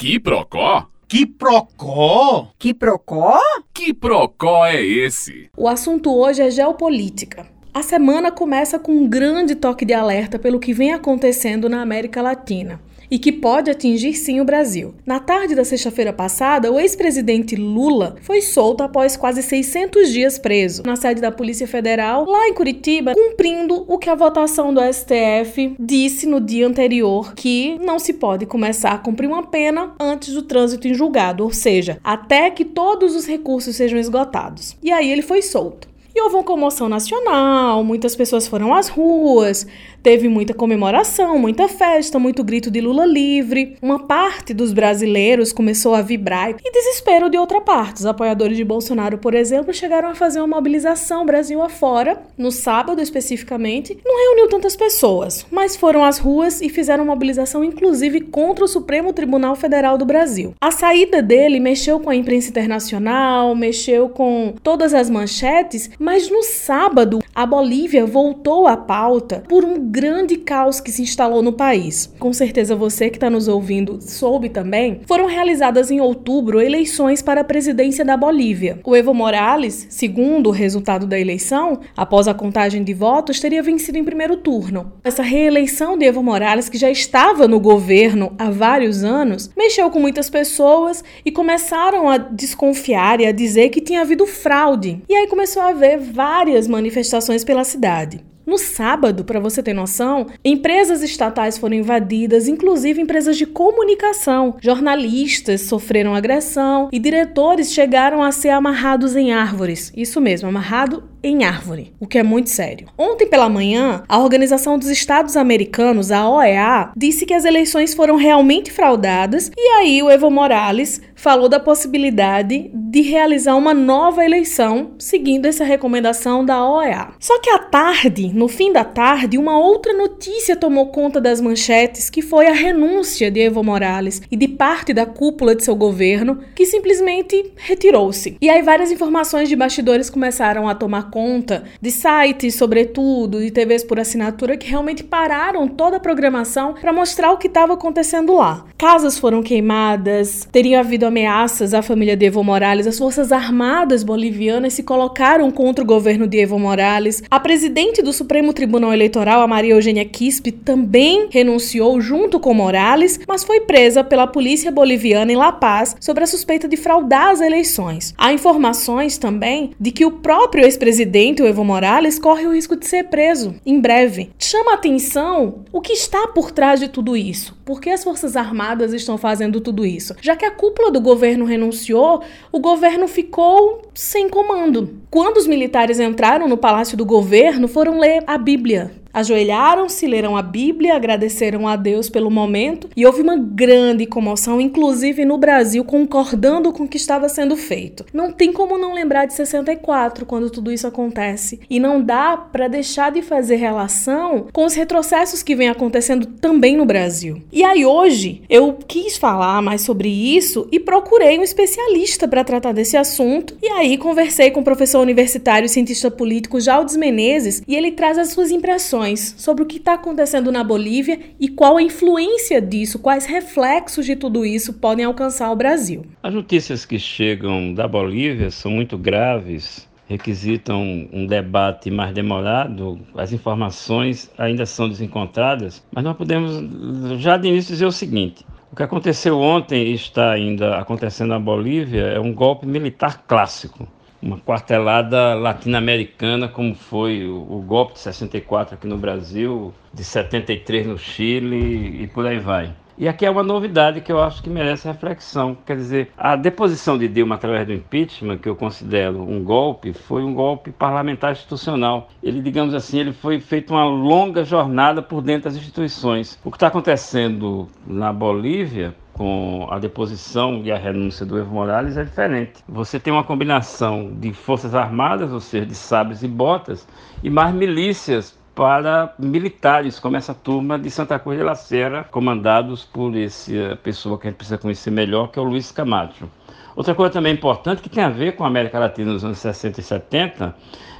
Que procó? Que procó? Que procó? Que procó é esse? O assunto hoje é geopolítica. A semana começa com um grande toque de alerta pelo que vem acontecendo na América Latina e que pode atingir sim o Brasil. Na tarde da sexta-feira passada, o ex-presidente Lula foi solto após quase 600 dias preso na sede da Polícia Federal, lá em Curitiba, cumprindo o que a votação do STF disse no dia anterior, que não se pode começar a cumprir uma pena antes do trânsito em julgado, ou seja, até que todos os recursos sejam esgotados. E aí ele foi solto. Houve uma comoção nacional, muitas pessoas foram às ruas, teve muita comemoração, muita festa, muito grito de Lula livre. Uma parte dos brasileiros começou a vibrar e desespero de outra parte. Os apoiadores de Bolsonaro, por exemplo, chegaram a fazer uma mobilização Brasil afora, no sábado especificamente. Não reuniu tantas pessoas, mas foram às ruas e fizeram mobilização inclusive contra o Supremo Tribunal Federal do Brasil. A saída dele mexeu com a imprensa internacional, mexeu com todas as manchetes, mas no sábado a Bolívia voltou à pauta por um grande caos que se instalou no país. Com certeza você que está nos ouvindo soube também, foram realizadas em outubro eleições para a presidência da Bolívia. O Evo Morales, segundo o resultado da eleição, após a contagem de votos, teria vencido em primeiro turno. Essa reeleição de Evo Morales, que já estava no governo há vários anos, mexeu com muitas pessoas e começaram a desconfiar e a dizer que tinha havido fraude. E aí começou a haver várias manifestações pela cidade. No sábado, para você ter noção, empresas estatais foram invadidas, inclusive empresas de comunicação. Jornalistas sofreram agressão e diretores chegaram a ser amarrados em árvores. Isso mesmo, amarrado em árvore, o que é muito sério. Ontem pela manhã, a Organização dos Estados Americanos, a OEA, disse que as eleições foram realmente fraudadas e aí o Evo Morales falou da possibilidade de realizar uma nova eleição seguindo essa recomendação da OEA. Só que à tarde, no fim da tarde, uma outra notícia tomou conta das manchetes, que foi a renúncia de Evo Morales e de parte da cúpula de seu governo, que simplesmente retirou-se. E aí várias informações de bastidores começaram a tomar conta de sites, sobretudo, de TVs por assinatura que realmente pararam toda a programação para mostrar o que estava acontecendo lá. Casas foram queimadas, teriam havido ameaças à família de Evo Morales, as forças armadas bolivianas se colocaram contra o governo de Evo Morales. A presidente do Supremo Tribunal Eleitoral, a Maria Eugênia Quispe, também renunciou junto com Morales, mas foi presa pela polícia boliviana em La Paz sobre a suspeita de fraudar as eleições. Há informações também de que o próprio ex-presidente presidente, o Evo Morales, corre o risco de ser preso em breve. Chama atenção o que está por trás de tudo isso. Por que as Forças Armadas estão fazendo tudo isso? Já que a cúpula do governo renunciou, o governo ficou sem comando. Quando os militares entraram no palácio do governo, foram ler a Bíblia. Ajoelharam-se, leram a Bíblia, agradeceram a Deus pelo momento e houve uma grande comoção, inclusive no Brasil, concordando com o que estava sendo feito. Não tem como não lembrar de 64 quando tudo isso acontece e não dá para deixar de fazer relação com os retrocessos que vem acontecendo também no Brasil. E aí hoje eu quis falar mais sobre isso e procurei um especialista para tratar desse assunto e aí conversei com o professor universitário e cientista político Jaldes Menezes e ele traz as suas impressões sobre o que está acontecendo na Bolívia e qual a influência disso, quais reflexos de tudo isso podem alcançar o Brasil. As notícias que chegam da Bolívia são muito graves, requisitam um debate mais demorado, as informações ainda são desencontradas, mas nós podemos já de início dizer o seguinte: o que aconteceu ontem e está ainda acontecendo na Bolívia é um golpe militar clássico uma quartelada latino-americana, como foi o, o, golpe de 64 aqui no Brasil, de 73 no Chile e por aí vai. E aqui é uma novidade que eu acho que merece reflexão. Quer dizer, a deposição de Dilma através do impeachment, que eu considero um golpe, foi um golpe parlamentar institucional. Ele, digamos assim, ele foi feito uma longa jornada por dentro das instituições. O que está acontecendo na Bolívia com a deposição e a renúncia do Evo Morales é diferente. Você tem uma combinação de forças armadas, ou seja, de sabres e botas, e mais milícias para militares, como essa turma de Santa Cruz de la Sierra, comandados por essa pessoa que a gente precisa conhecer melhor, que é o Luiz Camacho. Outra coisa também importante que tem a ver com a América Latina nos anos 60 e 70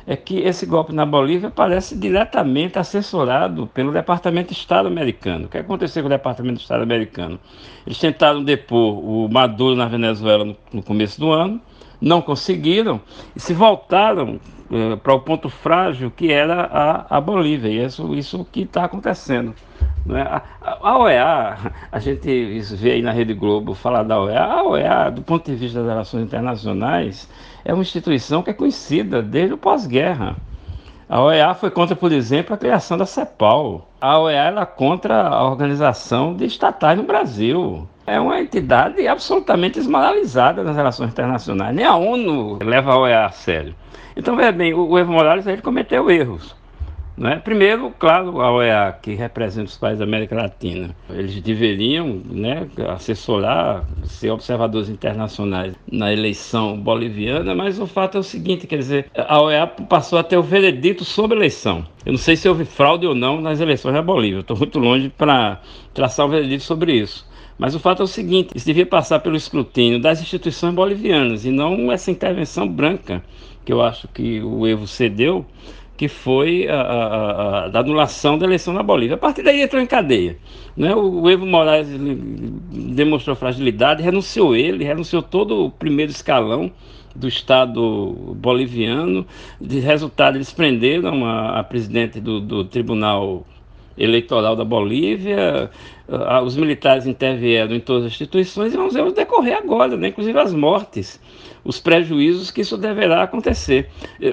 é que esse golpe na Bolívia parece diretamente assessorado pelo Departamento de Estado americano. O que aconteceu com o Departamento de Estado americano? Eles tentaram depor o Maduro na Venezuela no começo do ano, não conseguiram e se voltaram eh, para o ponto frágil que era a, a Bolívia. E isso, isso que está acontecendo. É? A, a, OEA, a gente vê aí na Rede Globo falar da OEA, a OEA, do ponto de vista das relações internacionais, é uma instituição que é conhecida desde o pós-guerra. A OEA foi contra, por exemplo, a criação da CEPAL. A OEA era contra a organização de estatais no Brasil. É uma entidade absolutamente esmoralizada nas relações internacionais. Nem a ONU leva a OEA a sério. Então, veja bem, o Evo Morales ele cometeu erros. Né? Primeiro, claro, a OEA, que representa os países da América Latina, eles deveriam né, assessorar, ser observadores internacionais na eleição boliviana, mas o fato é o seguinte, quer dizer, a OEA passou a ter o veredito sobre a eleição. Eu não sei se houve fraude ou não nas eleições da Bolívia, estou muito longe para traçar um veredito sobre isso. Mas o fato é o seguinte: isso devia passar pelo escrutínio das instituições bolivianas e não essa intervenção branca que eu acho que o Evo cedeu que foi a, a, a, da anulação da eleição na Bolívia. A partir daí entrou em cadeia. Né? O, o Evo Morales demonstrou fragilidade, renunciou ele, renunciou todo o primeiro escalão do Estado boliviano. De resultado, eles prenderam a, a presidente do, do Tribunal Eleitoral da Bolívia, os militares intervieram em todas as instituições e vamos ver decorrer agora, né? inclusive as mortes os prejuízos que isso deverá acontecer.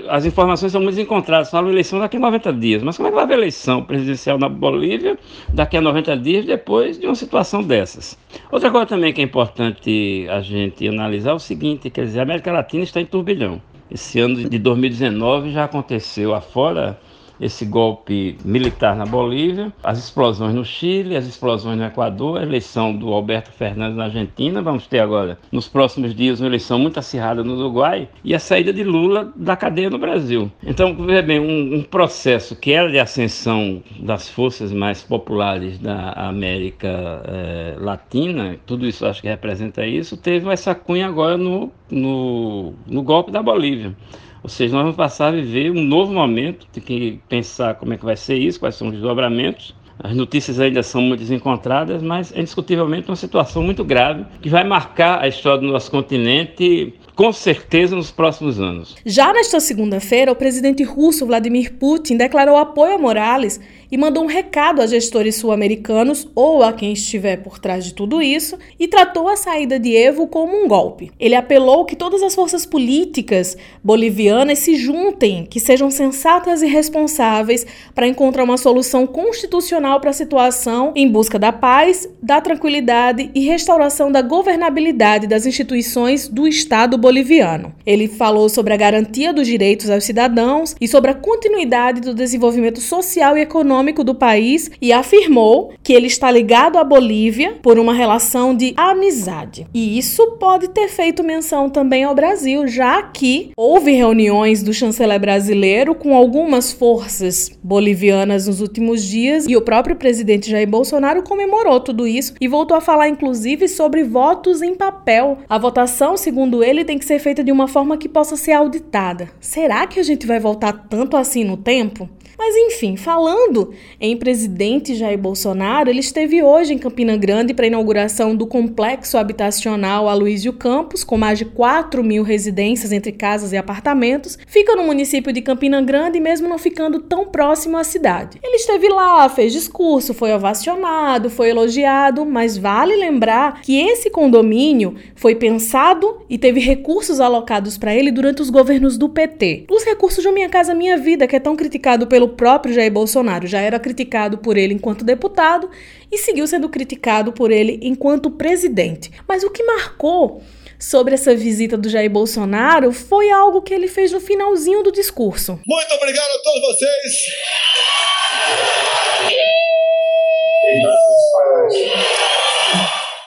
As informações são muito encontradas, falam eleição daqui a 90 dias, mas como é que vai haver eleição presidencial na Bolívia daqui a 90 dias depois de uma situação dessas? Outra coisa também que é importante a gente analisar é o seguinte, quer dizer, a América Latina está em turbilhão. Esse ano de 2019 já aconteceu afora esse golpe militar na Bolívia, as explosões no Chile, as explosões no Equador, a eleição do Alberto Fernandes na Argentina, vamos ter agora nos próximos dias uma eleição muito acirrada no Uruguai e a saída de Lula da cadeia no Brasil. Então, veja bem, um, um processo que era de ascensão das forças mais populares da América eh, Latina, tudo isso acho que representa isso, teve essa cunha agora no, no, no golpe da Bolívia. Ou seja, nós vamos passar a viver um novo momento, tem que pensar como é que vai ser isso, quais são os desdobramentos. As notícias ainda são muito desencontradas, mas é indiscutivelmente uma situação muito grave que vai marcar a história do nosso continente com certeza nos próximos anos. Já nesta segunda-feira, o presidente russo Vladimir Putin declarou apoio a Morales e mandou um recado a gestores sul-americanos ou a quem estiver por trás de tudo isso e tratou a saída de Evo como um golpe. Ele apelou que todas as forças políticas bolivianas se juntem, que sejam sensatas e responsáveis para encontrar uma solução constitucional para a situação em busca da paz, da tranquilidade e restauração da governabilidade das instituições do Estado boliviano. Ele falou sobre a garantia dos direitos aos cidadãos e sobre a continuidade do desenvolvimento social e econômico econômico do país e afirmou que ele está ligado à Bolívia por uma relação de amizade. E isso pode ter feito menção também ao Brasil, já que houve reuniões do chanceler brasileiro com algumas forças bolivianas nos últimos dias e o próprio presidente Jair Bolsonaro comemorou tudo isso e voltou a falar inclusive sobre votos em papel. A votação, segundo ele, tem que ser feita de uma forma que possa ser auditada. Será que a gente vai voltar tanto assim no tempo? Mas enfim, falando em presidente Jair Bolsonaro, ele esteve hoje em Campina Grande para a inauguração do complexo habitacional Aloysio Campos, com mais de 4 mil residências entre casas e apartamentos. Fica no município de Campina Grande, mesmo não ficando tão próximo à cidade. Ele esteve lá, fez discurso, foi ovacionado, foi elogiado, mas vale lembrar que esse condomínio foi pensado e teve recursos alocados para ele durante os governos do PT. Os recursos de Minha Casa Minha Vida, que é tão criticado pelo pelo próprio Jair Bolsonaro. Já era criticado por ele enquanto deputado e seguiu sendo criticado por ele enquanto presidente. Mas o que marcou sobre essa visita do Jair Bolsonaro foi algo que ele fez no finalzinho do discurso. Muito obrigado a todos vocês.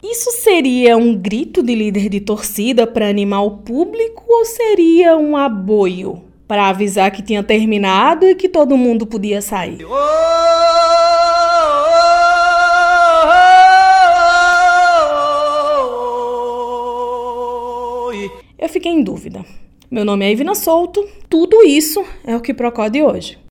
Isso seria um grito de líder de torcida para animar o público ou seria um aboio? Para avisar que tinha terminado e que todo mundo podia sair. fiquei em dúvida. Meu nome é Ivina Souto, tudo isso é o que procode hoje.